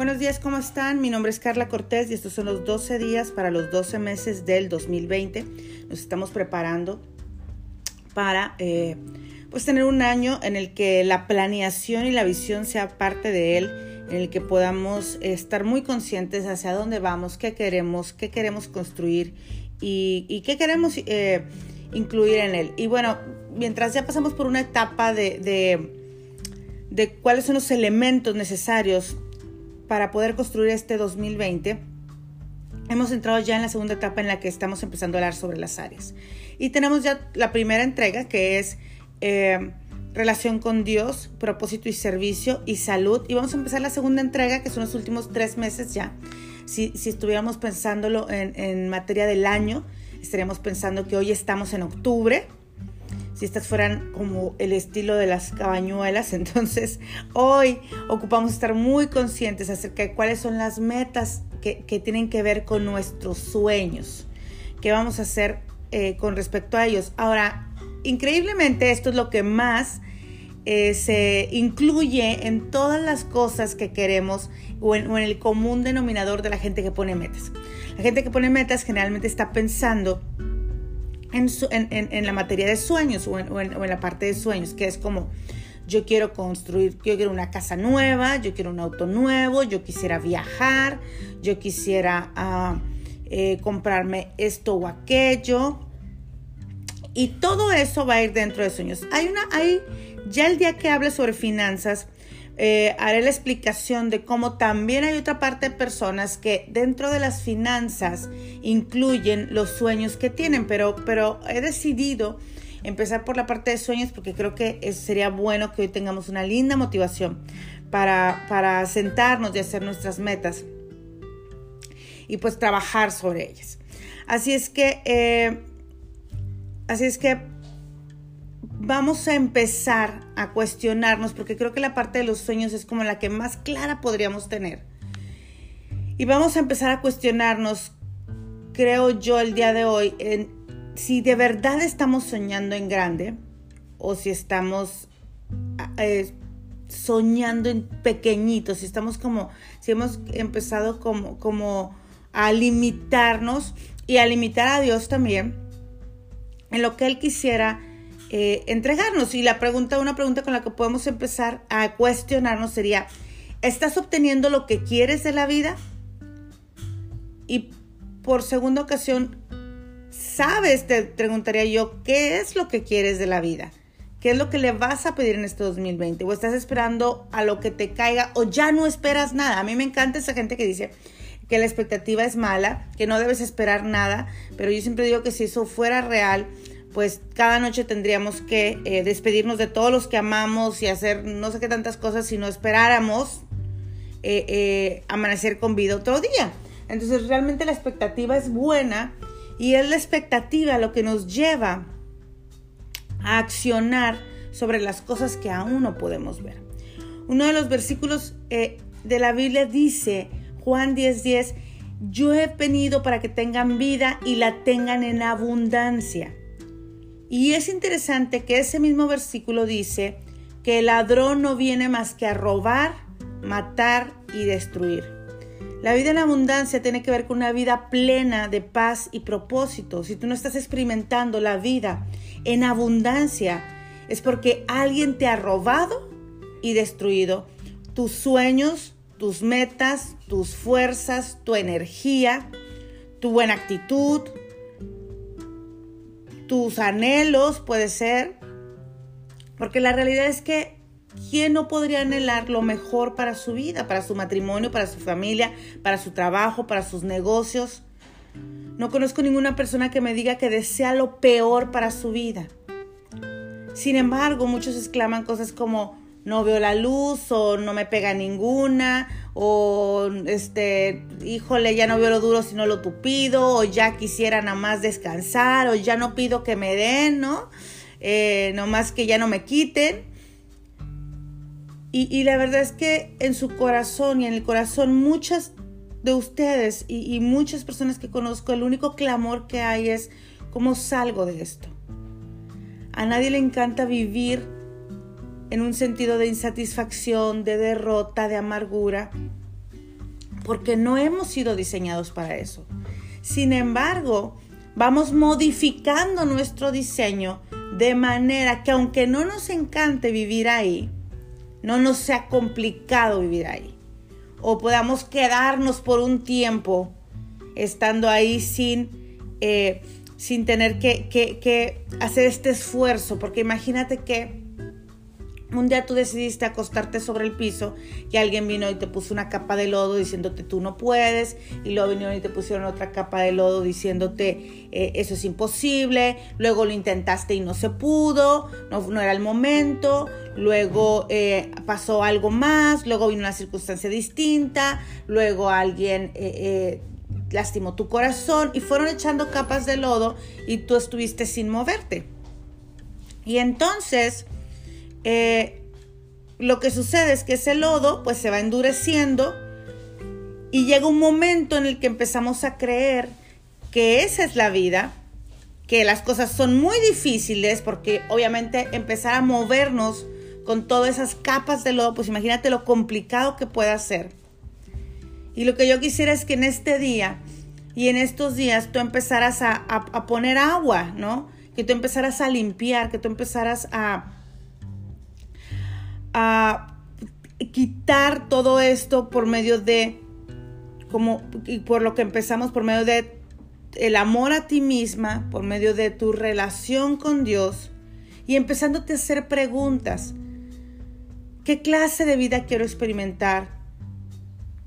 Buenos días, ¿cómo están? Mi nombre es Carla Cortés y estos son los 12 días para los 12 meses del 2020. Nos estamos preparando para eh, pues tener un año en el que la planeación y la visión sea parte de él, en el que podamos estar muy conscientes hacia dónde vamos, qué queremos, qué queremos construir y, qué queremos eh, incluir en él. Y bueno, mientras ya pasamos por una etapa de, de cuáles son los elementos necesarios para poder construir este 2020, hemos entrado ya en la segunda etapa en la que estamos empezando a hablar sobre las áreas. Y tenemos ya la primera entrega que es eh, relación con Dios, propósito y servicio y salud. Y vamos a empezar la segunda entrega que son los últimos tres meses ya. Si, si estuviéramos pensándolo en, en materia del año, estaríamos pensando que hoy estamos en octubre si estas fueran como el estilo de las cabañuelas. Entonces, hoy ocupamos estar muy conscientes acerca de cuáles son las metas que, tienen que ver con nuestros sueños, qué vamos a hacer eh, con respecto a ellos. Ahora, increíblemente, esto es lo que más eh, se incluye en todas las cosas que queremos o en, el común denominador de la gente que pone metas. La gente que pone metas generalmente está pensando en, la materia de sueños o, en, la parte de sueños, que es como yo quiero construir, yo quiero una casa nueva, yo quiero un auto nuevo, yo quisiera viajar, yo quisiera ah, eh, comprarme esto o aquello. Y todo eso va a ir dentro de sueños. Hay una, hay, ya el día que hable sobre finanzas, eh, haré la explicación de cómo también hay otra parte de personas que dentro de las finanzas incluyen los sueños que tienen, pero, pero he decidido empezar por la parte de sueños porque creo que sería bueno que hoy tengamos una linda motivación para, para sentarnos y hacer nuestras metas y pues trabajar sobre ellas. Así es que, eh, así es que vamos a empezar a cuestionarnos, porque creo que la parte de los sueños es como la que más clara podríamos tener. Y vamos a empezar a cuestionarnos, creo yo, el día de hoy, en si de verdad estamos soñando en grande o si estamos eh, soñando en pequeñito, si estamos como, si hemos empezado como, como a limitarnos y a limitar a Dios también en lo que Él quisiera eh, entregarnos. Y la pregunta, una pregunta con la que podemos empezar a cuestionarnos sería, ¿estás obteniendo lo que quieres de la vida? Y por segunda ocasión, ¿sabes? Te preguntaría yo, ¿qué es lo que quieres de la vida? ¿Qué es lo que le vas a pedir en este 2020? ¿O estás esperando a lo que te caiga o ya no esperas nada? A mí me encanta esa gente que dice que la expectativa es mala, que no debes esperar nada, pero yo siempre digo que si eso fuera real, pues cada noche tendríamos que eh, despedirnos de todos los que amamos y hacer no sé qué tantas cosas si no esperáramos eh, eh, amanecer con vida otro día. Entonces realmente la expectativa es buena y es la expectativa lo que nos lleva a accionar sobre las cosas que aún no podemos ver. Uno de los versículos de la Biblia dice, Juan 10:10, 10, yo he venido para que tengan vida y la tengan en abundancia. Y es interesante que ese mismo versículo dice que el ladrón no viene más que a robar, matar y destruir. La vida en abundancia tiene que ver con una vida plena de paz y propósito. Si tú no estás experimentando la vida en abundancia, es porque alguien te ha robado y destruido tus sueños, tus metas, tus fuerzas, tu energía, tu buena actitud, tus anhelos, puede ser. Porque la realidad es que ¿quién no podría anhelar lo mejor para su vida, para su matrimonio, para su familia, para su trabajo, para sus negocios? No conozco ninguna persona que me diga que desea lo peor para su vida. Sin embargo, muchos exclaman cosas como no veo la luz o no me pega ninguna o este, híjole, ya no veo lo duro sino lo tupido, o ya quisiera nada más descansar, o ya no pido que me den, ¿no? Eh, más que ya no me quiten. Y, la verdad es que en su corazón y en el corazón muchas de ustedes y, y muchas personas que conozco, el único clamor que hay es, ¿cómo salgo de esto? A nadie le encanta vivir en un sentido de insatisfacción, de derrota, de amargura. porque no hemos sido diseñados para eso. Sin embargo, vamos modificando nuestro diseño de manera que aunque no nos encante vivir ahí, no nos sea complicado vivir ahí. O podamos quedarnos por un tiempo estando ahí sin, eh, sin tener que, que hacer este esfuerzo. Porque imagínate que un día tú decidiste acostarte sobre el piso y alguien vino y te puso una capa de lodo diciéndote tú no puedes y luego vinieron y te pusieron otra capa de lodo diciéndote eh, eso es imposible, luego lo intentaste y no se pudo, no, era el momento, luego eh, pasó algo más, luego vino una circunstancia distinta, luego alguien eh, lastimó tu corazón y fueron echando capas de lodo y tú estuviste sin moverte. Y entonces eh, lo que sucede es que ese lodo pues se va endureciendo y llega un momento en el que empezamos a creer que esa es la vida, que las cosas son muy difíciles porque obviamente empezar a movernos con todas esas capas de lodo, pues imagínate lo complicado que puede ser. Y lo que yo quisiera es que en este día y en estos días tú empezaras a, a poner agua, ¿no? Que tú empezaras a limpiar, que tú empezaras a, a quitar todo esto por medio de, como, y por lo que empezamos, por medio de el amor a ti misma, por medio de tu relación con Dios y empezándote a hacer preguntas. ¿Qué clase de vida quiero experimentar?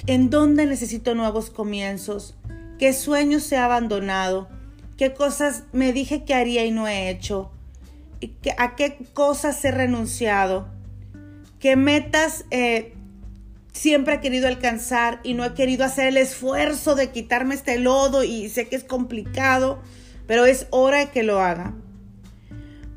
¿En dónde necesito nuevos comienzos? ¿Qué sueños he abandonado? ¿Qué cosas me dije que haría y no he hecho? ¿A qué cosas he renunciado? Qué metas eh, siempre he querido alcanzar y no he querido hacer el esfuerzo de quitarme este lodo y sé que es complicado, pero es hora de que lo haga.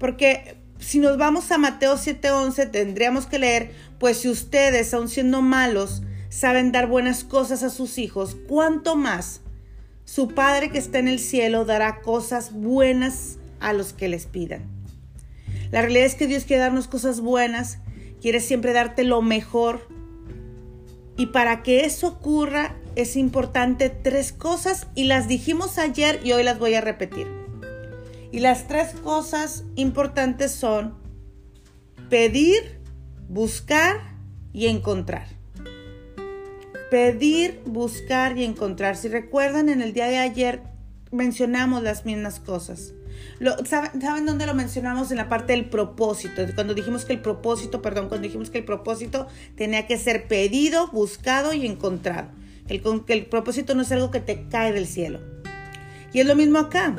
Porque si nos vamos a Mateo 7:11 tendríamos que leer, pues si ustedes, aun siendo malos, saben dar buenas cosas a sus hijos, ¿cuánto más su Padre que está en el cielo dará cosas buenas a los que les pidan? La realidad es que Dios quiere darnos cosas buenas quiere siempre darte lo mejor. Y para que eso ocurra es importante tres cosas y las dijimos ayer y hoy las voy a repetir. Y las tres cosas importantes son pedir, buscar y encontrar. Pedir, buscar y encontrar. Si recuerdan, en el día de ayer mencionamos las mismas cosas. ¿Saben, dónde lo mencionamos? En la parte del propósito. Cuando dijimos que el propósito, perdón, cuando dijimos que el propósito tenía que ser pedido, buscado y encontrado. El, que el propósito no es algo que te cae del cielo. Y es lo mismo acá.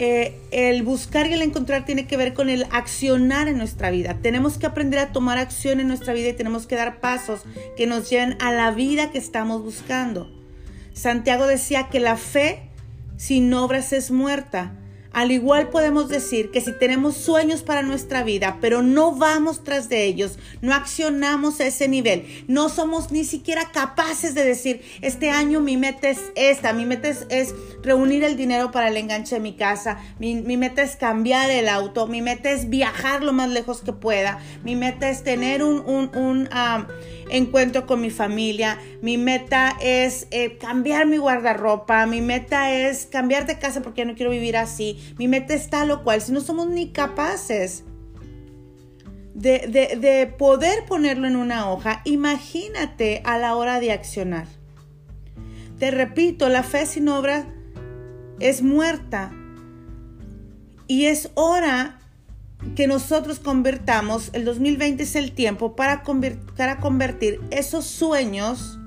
Eh, el buscar y el encontrar tiene que ver con el accionar en nuestra vida. Tenemos que aprender a tomar acción en nuestra vida y tenemos que dar pasos que nos lleven a la vida que estamos buscando. Santiago decía que la fe sin obras es muerta. Al igual podemos decir que si tenemos sueños para nuestra vida, pero no vamos tras de ellos, no accionamos a ese nivel, no somos ni siquiera capaces de decir, este año mi meta es esta, mi meta es, reunir el dinero para el enganche de mi casa, mi, meta es cambiar el auto, mi meta es viajar lo más lejos que pueda, mi meta es tener un... un, encuentro con mi familia, mi meta es eh, cambiar mi guardarropa, mi meta es cambiar de casa porque ya no quiero vivir así, mi meta es tal o cual, si no somos ni capaces de, de poder ponerlo en una hoja, imagínate a la hora de accionar. Te repito, la fe sin obra es muerta. Y es hora que nosotros convertamos, el 2020 es el tiempo para para convertir esos sueños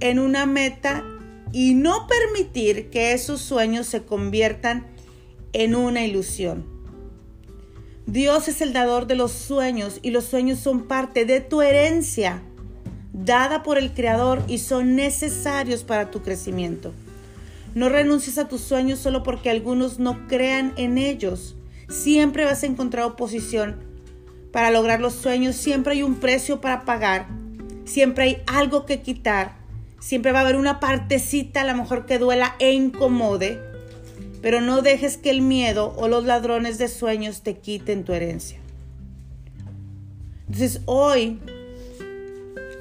en una meta y no permitir que esos sueños se conviertan en una ilusión. Dios es el dador de los sueños y los sueños son parte de tu herencia dada por el Creador y son necesarios para tu crecimiento. No renuncies a tus sueños solo porque algunos no crean en ellos. Siempre vas a encontrar oposición para lograr los sueños. Siempre hay un precio para pagar. Siempre hay algo que quitar. Siempre va a haber una partecita a lo mejor que duela e incomode. Pero no dejes que el miedo o los ladrones de sueños te quiten tu herencia. Entonces hoy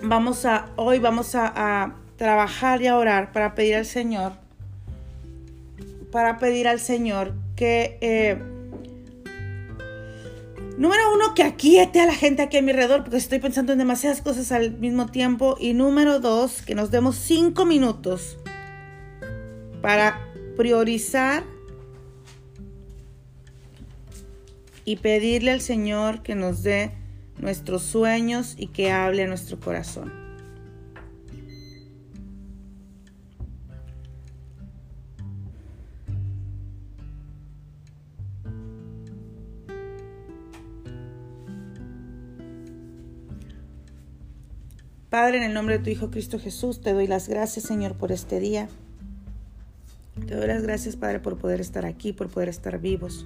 vamos a, hoy vamos a, trabajar y a orar para pedir al Señor, para pedir al Señor que, eh, número uno, que aquiete a la gente aquí a mi alrededor, porque estoy pensando en demasiadas cosas al mismo tiempo. Y número dos, que nos demos cinco minutos para priorizar y pedirle al Señor que nos dé nuestros sueños y que hable a nuestro corazón. Padre, en el nombre de tu Hijo Cristo Jesús, te doy las gracias, Señor, por este día. Te doy las gracias, Padre, por poder estar aquí, por poder estar vivos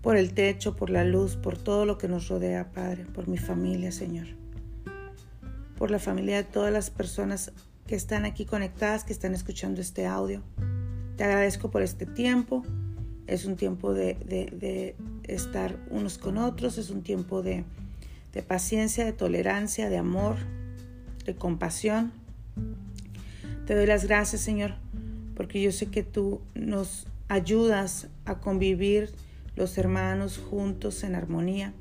por el techo, por la luz, por todo lo que nos rodea, Padre, por mi familia, Señor. Por la familia de todas las personas que están aquí conectadas, que están escuchando este audio. Te agradezco por este tiempo. Es un tiempo de, estar unos con otros, es un tiempo de, paciencia, de tolerancia, de amor, de compasión. Te doy las gracias, Señor, porque yo sé que tú nos ayudas a convivir los hermanos juntos en armonía.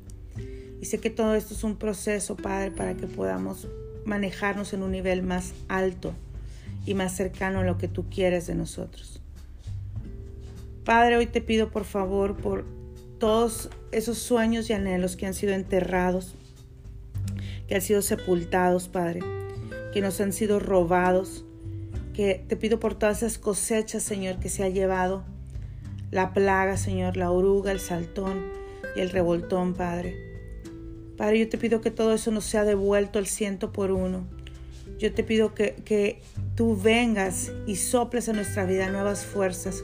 Y sé que todo esto es un proceso, Padre, para que podamos manejarnos en un nivel más alto y más cercano a lo que tú quieres de nosotros. Padre, hoy te pido por favor por todos esos sueños y anhelos que han sido enterrados, que han sido sepultados, Padre, que nos han sido robados, que te pido por todas esas cosechas, Señor, que se ha llevado la plaga, Señor, la oruga, el saltón y el revoltón, Padre. Padre, yo te pido que todo eso nos sea devuelto al ciento por uno. Yo te pido que, que tú vengas y soples en nuestra vida nuevas fuerzas,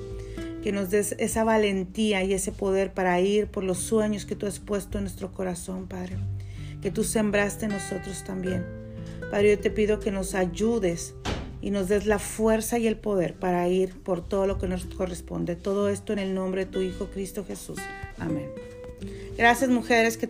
que nos des esa valentía y ese poder para ir por los sueños que tú has puesto en nuestro corazón, Padre, que tú sembraste en nosotros también. Padre, yo te pido que nos ayudes y nos des la fuerza y el poder para ir por todo lo que nos corresponde. Todo esto en el nombre de tu Hijo Cristo Jesús. Amén. Gracias mujeres. Que...